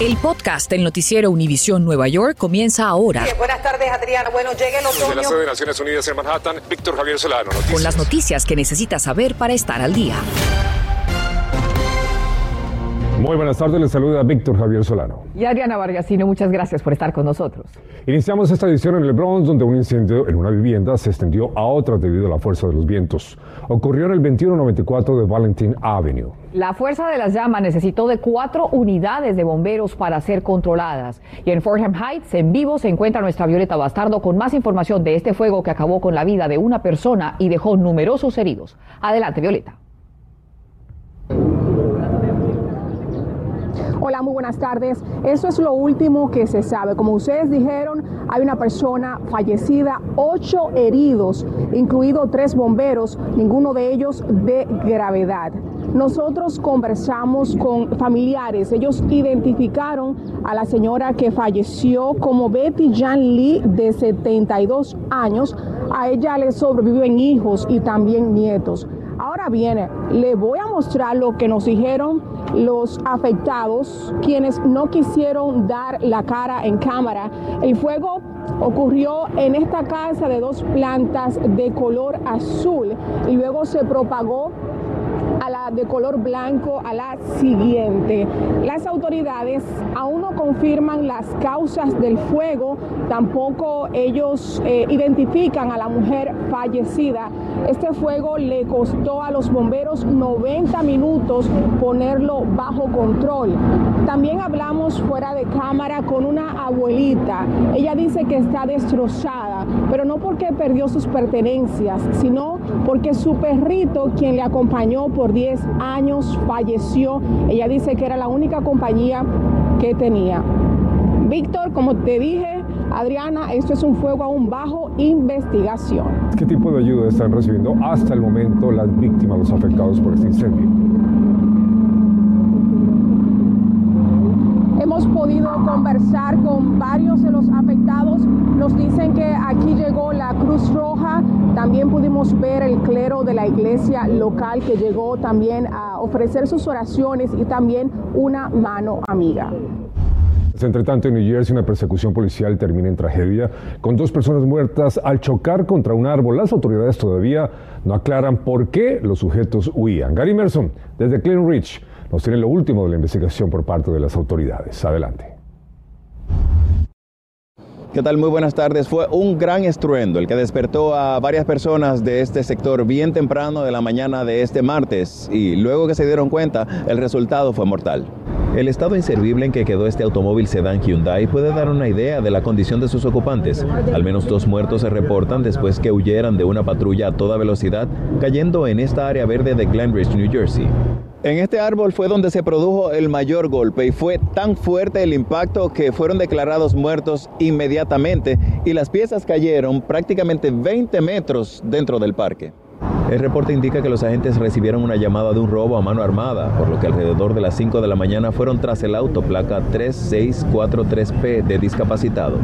El podcast del noticiero Univisión Nueva York comienza ahora. buenas tardes, Adriana. Bueno, llega el otoño. De la sede de Naciones Unidas en Manhattan, Víctor Javier Solano. Noticias. Con las noticias que necesitas saber para estar al día. Muy buenas tardes, les saluda Víctor Javier Solano. Y Adriana Vargasino, muchas gracias por estar con nosotros. Iniciamos esta edición en el Bronx, donde un incendio en una vivienda se extendió a otra debido a la fuerza de los vientos. Ocurrió en el 2194 de Valentine Avenue. La fuerza de las llamas necesitó de cuatro unidades de bomberos para ser controladas. Y en Fordham Heights, en vivo, se encuentra nuestra Violeta Bastardo con más información de este fuego que acabó con la vida de una persona y dejó numerosos heridos. Adelante, Violeta. Hola, muy buenas tardes. Eso es lo último que se sabe. Como ustedes dijeron, hay una persona fallecida, ocho heridos, incluidos tres bomberos, ninguno de ellos de gravedad. Nosotros conversamos con familiares. Ellos identificaron a la señora que falleció como Betty Jan Lee, de 72 años. A ella le sobreviven hijos y también nietos. Viene, le voy a mostrar lo que nos dijeron los afectados, quienes no quisieron dar la cara en cámara. El fuego ocurrió en esta casa de dos plantas de color azul y luego se propagó de color blanco a la siguiente. Las autoridades aún no confirman las causas del fuego, tampoco ellos eh, identifican a la mujer fallecida. Este fuego le costó a los bomberos 90 minutos ponerlo bajo control. También hablamos fuera de cámara con una abuelita. Ella dice que está destrozada, pero no porque perdió sus pertenencias, sino porque su perrito, quien le acompañó por 10 años, falleció. Ella dice que era la única compañía que tenía. Víctor, como te dije, Adriana, esto es un fuego aún bajo investigación. ¿Qué tipo de ayuda están recibiendo hasta el momento las víctimas, los afectados por este incendio? Podido conversar con varios de los afectados. Nos dicen que aquí llegó la Cruz Roja. También pudimos ver el clero de la iglesia local que llegó también a ofrecer sus oraciones y también una mano amiga. Entre tanto, en New Jersey, una persecución policial termina en tragedia, con dos personas muertas al chocar contra un árbol. Las autoridades todavía no aclaran por qué los sujetos huían. Gary Merson, desde Clean Ridge, nos tiene lo último de la investigación por parte de las autoridades. Adelante. ¿Qué tal? Muy buenas tardes. Fue un gran estruendo el que despertó a varias personas de este sector bien temprano de la mañana de este martes y luego que se dieron cuenta, el resultado fue mortal. El estado inservible en que quedó este automóvil sedán Hyundai puede dar una idea de la condición de sus ocupantes. Al menos dos muertos se reportan después que huyeran de una patrulla a toda velocidad, cayendo en esta área verde de Glenridge, New Jersey. En este árbol fue donde se produjo el mayor golpe y fue tan fuerte el impacto que fueron declarados muertos inmediatamente y las piezas cayeron prácticamente 20 metros dentro del parque. El reporte indica que los agentes recibieron una llamada de un robo a mano armada, por lo que alrededor de las 5 de la mañana fueron tras el auto placa 3643P de discapacitado.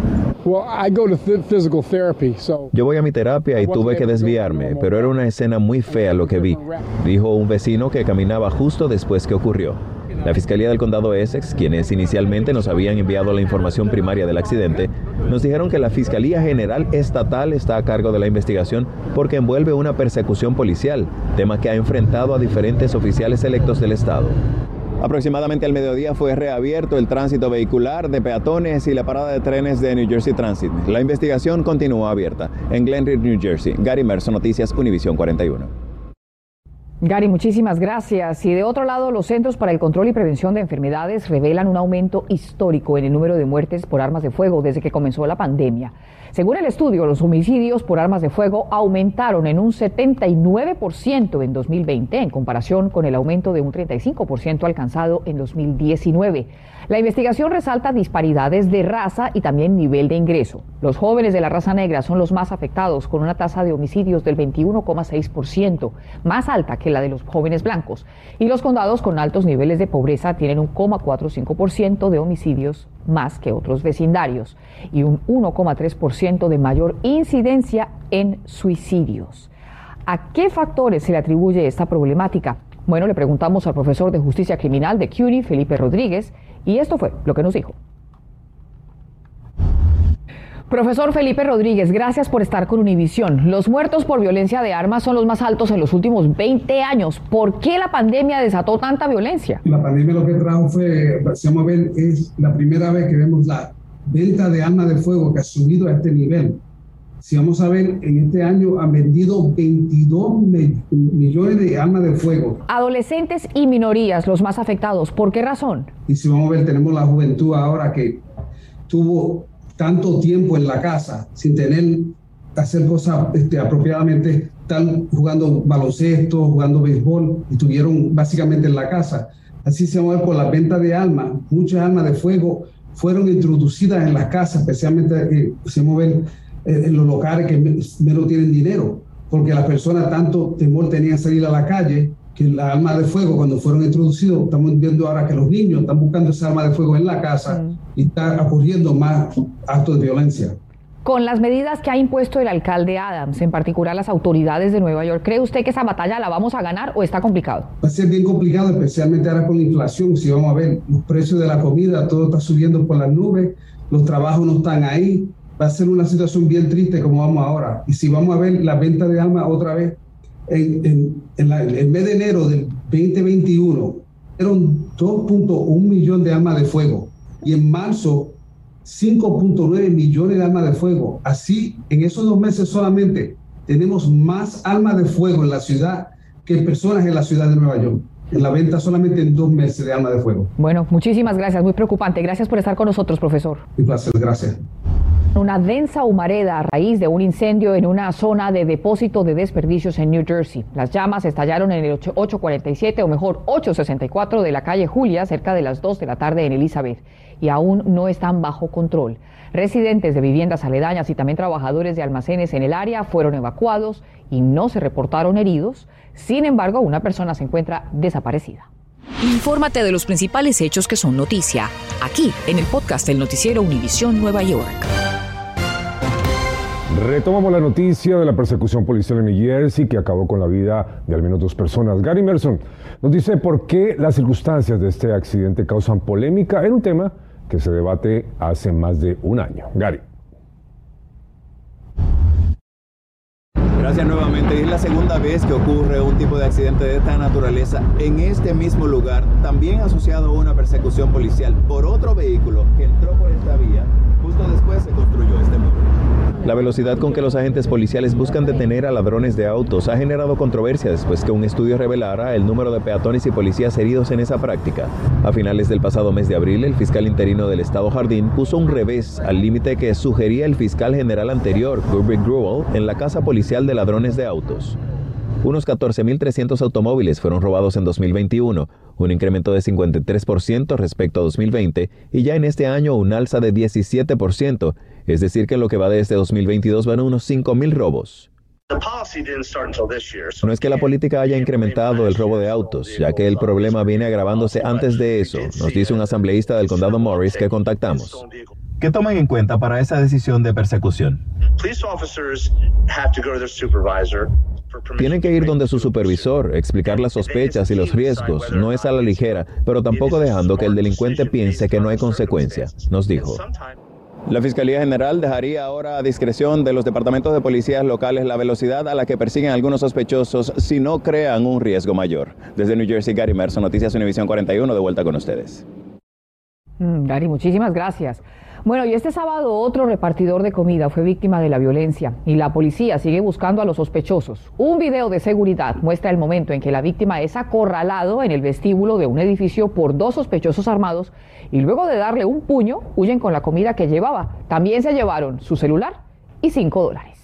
Yo voy a mi terapia y tuve que desviarme, pero era una escena muy fea lo que vi, dijo un vecino que caminaba justo después que ocurrió. La Fiscalía del Condado Essex, quienes inicialmente nos habían enviado la información primaria del accidente, nos dijeron que la Fiscalía General Estatal está a cargo de la investigación porque envuelve una persecución policial, tema que ha enfrentado a diferentes oficiales electos del Estado. Aproximadamente al mediodía fue reabierto el tránsito vehicular de peatones y la parada de trenes de New Jersey Transit. La investigación continúa abierta en Glenridge, New Jersey. Gary Merson, Noticias Univisión 41. Gary, muchísimas gracias. Y de otro lado, los Centros para el Control y Prevención de Enfermedades revelan un aumento histórico en el número de muertes por armas de fuego desde que comenzó la pandemia. Según el estudio, los homicidios por armas de fuego aumentaron en un 79% en 2020 en comparación con el aumento de un 35% alcanzado en 2019. La investigación resalta disparidades de raza y también nivel de ingreso. Los jóvenes de la raza negra son los más afectados con una tasa de homicidios del 21,6%, más alta que la de los jóvenes blancos. Y los condados con altos niveles de pobreza tienen un 0,45% de homicidios más que otros vecindarios y un 1,3% de mayor incidencia en suicidios. ¿A qué factores se le atribuye esta problemática? Bueno, le preguntamos al profesor de justicia criminal de CUNY, Felipe Rodríguez, Y esto fue lo que nos dijo. Profesor Felipe Rodríguez, gracias por estar con Univisión. Los muertos por violencia de armas son los más altos en los últimos 20 años. ¿Por qué la pandemia desató tanta violencia? La pandemia lo que trajo fue, vamos a ver, es la primera vez que vemos la venta de armas de fuego que ha subido a este nivel. Si vamos a ver, en este año han vendido 22 millones de armas de fuego. Adolescentes y minorías los más afectados. ¿Por qué razón? Y si vamos a ver, tenemos la juventud ahora que tuvo tanto tiempo en la casa sin tener hacer cosas este, apropiadamente, están jugando baloncesto, jugando béisbol, y estuvieron básicamente en la casa. Así se mueve por la venta de armas, muchas armas de fuego fueron introducidas en las casas, especialmente eh, se mueven eh, en los locales que menos tienen dinero, porque las personas tanto temor tenían salir a la calle que las armas de fuego cuando fueron introducidos, estamos viendo ahora que los niños están buscando esa arma de fuego en la casa mm. y está ocurriendo más actos de violencia. Con las medidas que ha impuesto el alcalde Adams, en particular las autoridades de Nueva York, ¿cree usted que esa batalla la vamos a ganar o está complicado? Va a ser bien complicado, especialmente ahora con la inflación. Si vamos a ver los precios de la comida, todo está subiendo por las nubes, los trabajos no están ahí. Va a ser una situación bien triste como vamos ahora. Y si vamos a ver la venta de armas otra vez, en, el mes de enero del 2021 eran 2.1 millones de armas de fuego y en marzo 5.9 millones de armas de fuego. Así, en esos dos meses solamente tenemos más armas de fuego en la ciudad que personas en la ciudad de Nueva York. En la venta solamente en dos meses de armas de fuego. Bueno, muchísimas gracias, muy preocupante. Gracias por estar con nosotros, profesor. Un placer, gracias. Una densa humareda a raíz de un incendio en una zona de depósito de desperdicios en New Jersey. Las llamas estallaron en el 847 o mejor 864 de la calle Julia cerca de las 2 de la tarde en Elizabeth y aún no están bajo control. Residentes de viviendas aledañas y también trabajadores de almacenes en el área fueron evacuados y no se reportaron heridos. Sin embargo, una persona se encuentra desaparecida. Infórmate de los principales hechos que son noticia, aquí en el podcast del noticiero Univisión Nueva York. Retomamos la noticia de la persecución policial en New Jersey que acabó con la vida de al menos dos personas. Gary Merson nos dice por qué las circunstancias de este accidente causan polémica en un tema que se debate hace más de un año. Gary. Gracias nuevamente. Es la segunda vez que ocurre un tipo de accidente de esta naturaleza en este mismo lugar, también asociado a una persecución policial por otro vehículo que entró por esta vía. Justo después se construyó este. La velocidad con que los agentes policiales buscan detener a ladrones de autos ha generado controversia después que un estudio revelara el número de peatones y policías heridos en esa práctica. A finales del pasado mes de abril, el fiscal interino del estado Jardín puso un revés al límite que sugería el fiscal general anterior, Kubrick Grewal, en la casa policial de ladrones de autos. Unos 14.300 automóviles fueron robados en 2021, un incremento de 53% respecto a 2020 y ya en este año un alza de 17%, es decir que en lo que va de este 2022 van unos 5.000 robos. No es que la política haya incrementado el robo de autos, ya que el problema viene agravándose antes de eso, nos dice un asambleísta del condado Morris que contactamos. ¿Qué toman en cuenta para esa decisión de persecución? Tienen que ir donde su supervisor, explicar las sospechas y los riesgos. No es a la ligera, pero tampoco dejando que el delincuente piense que no hay consecuencia, nos dijo. La Fiscalía General dejaría ahora a discreción de los departamentos de policías locales la velocidad a la que persiguen algunos sospechosos si no crean un riesgo mayor. Desde New Jersey, Gary Merson, Noticias Univisión 41, de vuelta con ustedes. Mm, Gary, muchísimas gracias. Bueno, y este sábado otro repartidor de comida fue víctima de la violencia y la policía sigue buscando a los sospechosos. Un video de seguridad muestra el momento en que la víctima es acorralado en el vestíbulo de un edificio por dos sospechosos armados y luego de darle un puño huyen con la comida que llevaba. También se llevaron su celular y cinco dólares.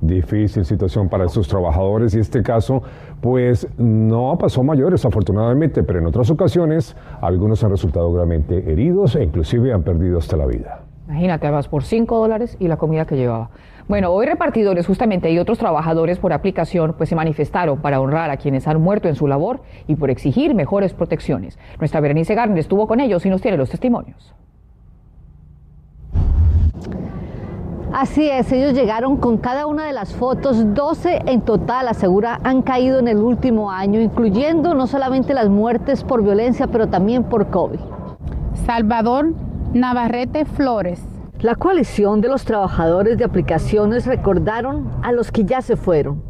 Difícil situación para estos trabajadores y este caso pues no pasó mayores afortunadamente, pero en otras ocasiones algunos han resultado gravemente heridos e inclusive han perdido hasta la vida. Imagínate, vas por 5 dólares y la comida que llevaba. Bueno, hoy repartidores justamente y otros trabajadores por aplicación pues se manifestaron para honrar a quienes han muerto en su labor y por exigir mejores protecciones. Nuestra Berenice Garner estuvo con ellos y nos tiene los testimonios. Así es, ellos llegaron con cada una de las fotos, 12 en total, asegura, han caído en el último año, incluyendo no solamente las muertes por violencia, pero también por COVID. Salvador Navarrete Flores. La coalición de los trabajadores de aplicaciones recordaron a los que ya se fueron.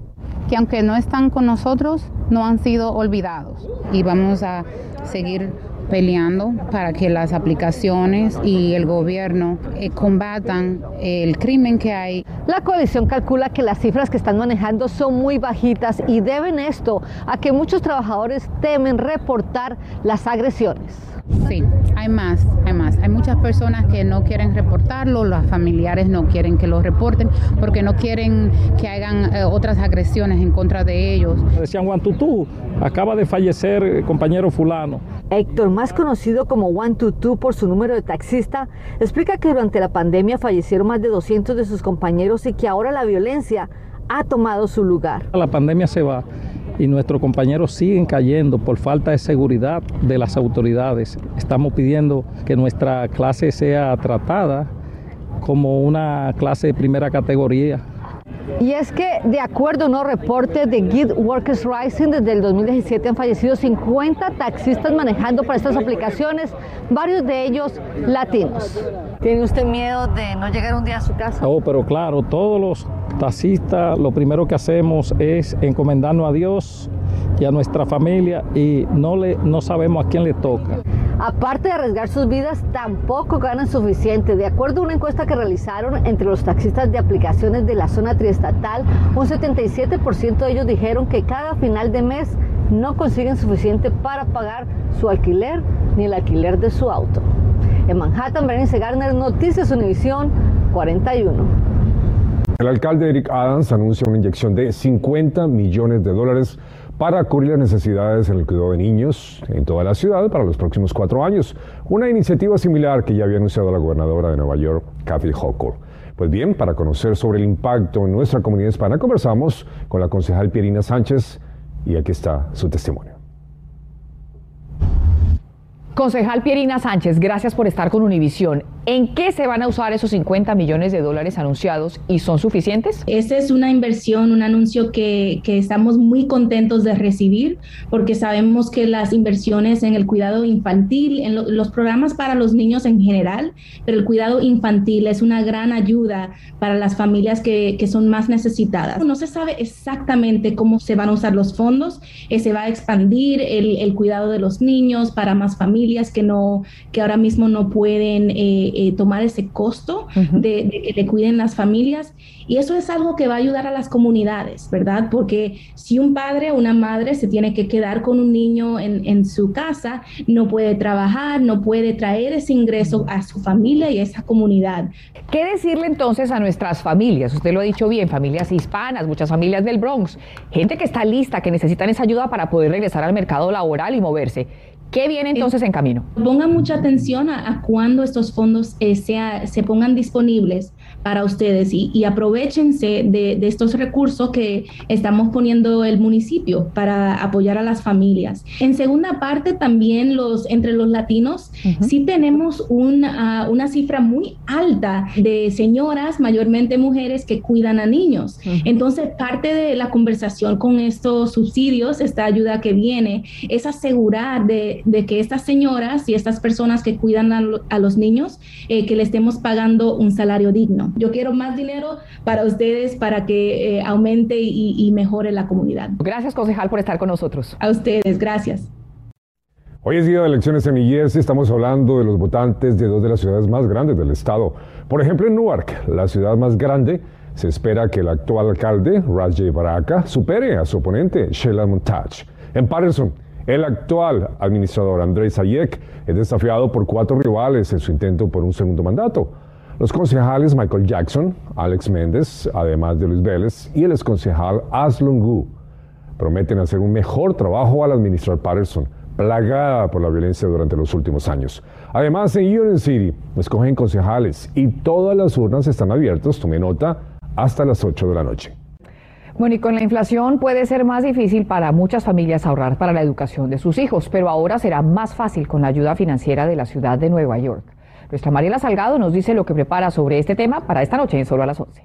Que aunque no están con nosotros, no han sido olvidados y vamos a seguir peleando para que las aplicaciones y el gobierno eh, combatan el crimen que hay. La coalición calcula que las cifras que están manejando son muy bajitas y deben esto a que muchos trabajadores temen reportar las agresiones. Sí, hay más, hay más. Hay muchas personas que no quieren reportarlo, los familiares no quieren que lo reporten porque no quieren que hagan eh, otras agresiones en contra de ellos. Decían Juan Tutú, acaba de fallecer eh, compañero fulano. Héctor, más conocido como Juan Tutú por su número de taxista, explica que durante la pandemia fallecieron más de 200 de sus compañeros y que ahora la violencia ha tomado su lugar. La pandemia se va y nuestros compañeros siguen cayendo por falta de seguridad de las autoridades. Estamos pidiendo que nuestra clase sea tratada como una clase de primera categoría. Y es que, de acuerdo a un reporte de Git Workers Rising, desde el 2017 han fallecido 50 taxistas manejando para estas aplicaciones, varios de ellos latinos. ¿Tiene usted miedo de no llegar un día a su casa? Oh, pero claro, todos los taxistas lo primero que hacemos es encomendarnos a Dios y a nuestra familia y no, le, no sabemos a quién le toca. Aparte de arriesgar sus vidas, tampoco ganan suficiente. De acuerdo a una encuesta que realizaron entre los taxistas de aplicaciones de la zona triestatal, un 77% de ellos dijeron que cada final de mes no consiguen suficiente para pagar su alquiler ni el alquiler de su auto. En Manhattan, Berenice Garner, Noticias Univisión 41. El alcalde Eric Adams anuncia una inyección de 50 millones de dólares para cubrir las necesidades en el cuidado de niños en toda la ciudad para los próximos cuatro años. Una iniciativa similar que ya había anunciado la gobernadora de Nueva York, Kathy Hochul. Pues bien, para conocer sobre el impacto en nuestra comunidad hispana, conversamos con la concejal Pierina Sánchez y aquí está su testimonio. Concejal Pierina Sánchez, gracias por estar con Univisión. ¿En qué se van a usar esos 50 millones de dólares anunciados y son suficientes? Esta es una inversión, un anuncio que, que, estamos muy contentos de recibir porque sabemos que las inversiones en el cuidado infantil, en lo, los programas para los niños en general, pero el cuidado infantil es una gran ayuda para las familias que, que son más necesitadas. No se sabe exactamente cómo se van a usar los fondos, eh, se va a expandir el, el, cuidado de los niños para más familias que, no, que ahora mismo no pueden... Eh, eh, tomar ese costo uh -huh. de, de, que le cuiden las familias. Y eso es algo que va a ayudar a las comunidades, ¿verdad? Porque si un padre o una madre se tiene que quedar con un niño en, en su casa, no puede trabajar, no puede traer ese ingreso a su familia y a esa comunidad. ¿Qué decirle entonces a nuestras familias? Usted lo ha dicho bien, familias hispanas, muchas familias del Bronx, gente que está lista, que necesitan esa ayuda para poder regresar al mercado laboral y moverse. ¿Qué viene entonces en camino? Pongan mucha atención a, a cuando estos fondos eh, sea, se pongan disponibles para ustedes y, y aprovechense de, de, estos recursos que estamos poniendo el municipio para apoyar a las familias. En segunda parte, también los, entre los latinos, uh -huh. sí tenemos una, una, cifra muy alta de señoras, mayormente mujeres, que cuidan a niños. Uh -huh. Entonces, parte de la conversación con estos subsidios, esta ayuda que viene, es asegurar de, de que estas señoras y estas personas que cuidan a, a los niños, eh, que le estemos pagando un salario digno. Yo quiero más dinero para ustedes para que eh, aumente y, y mejore la comunidad. Gracias, concejal, por estar con nosotros. A ustedes, gracias. Hoy es día de elecciones en New Jersey. Estamos hablando de los votantes de dos de las ciudades más grandes del estado. Por ejemplo, en Newark, la ciudad más grande, se espera que el actual alcalde, Rajay Baraka, supere a su oponente, Sheila Montage. En Patterson, el actual administrador, Andrés Sayek, es desafiado por cuatro rivales en su intento por un segundo mandato. Los concejales Michael Jackson, Alex Méndez, además de Luis Vélez, y el exconcejal Aslun Gu prometen hacer un mejor trabajo al administrar Patterson, plagada por la violencia durante los últimos años. Además, en Union City escogen concejales y todas las urnas están abiertas, tome nota, hasta las 8 de la noche. Bueno, y con la inflación puede ser más difícil para muchas familias ahorrar para la educación de sus hijos, pero ahora será más fácil con la ayuda financiera de la ciudad de Nueva York. Nuestra Mariela Salgado nos dice lo que prepara sobre este tema para esta noche en Solo a las 11.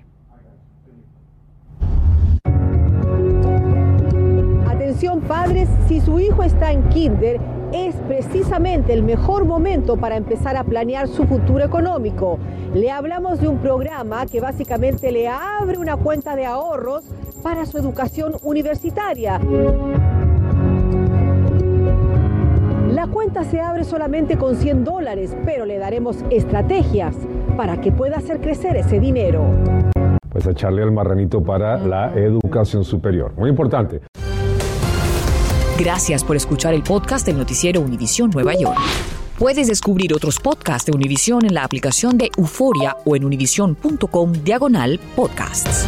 Atención padres, si su hijo está en kinder, es precisamente el mejor momento para empezar a planear su futuro económico. Le hablamos de un programa que básicamente le abre una cuenta de ahorros para su educación universitaria. Se abre solamente con 100 dólares, pero le daremos estrategias para que pueda hacer crecer ese dinero. Pues echarle al marranito para la educación superior. Muy importante. Gracias por escuchar el podcast del noticiero Univisión Nueva York. Puedes descubrir otros podcasts de Univisión en la aplicación de Euforia o en univision.com diagonal podcasts.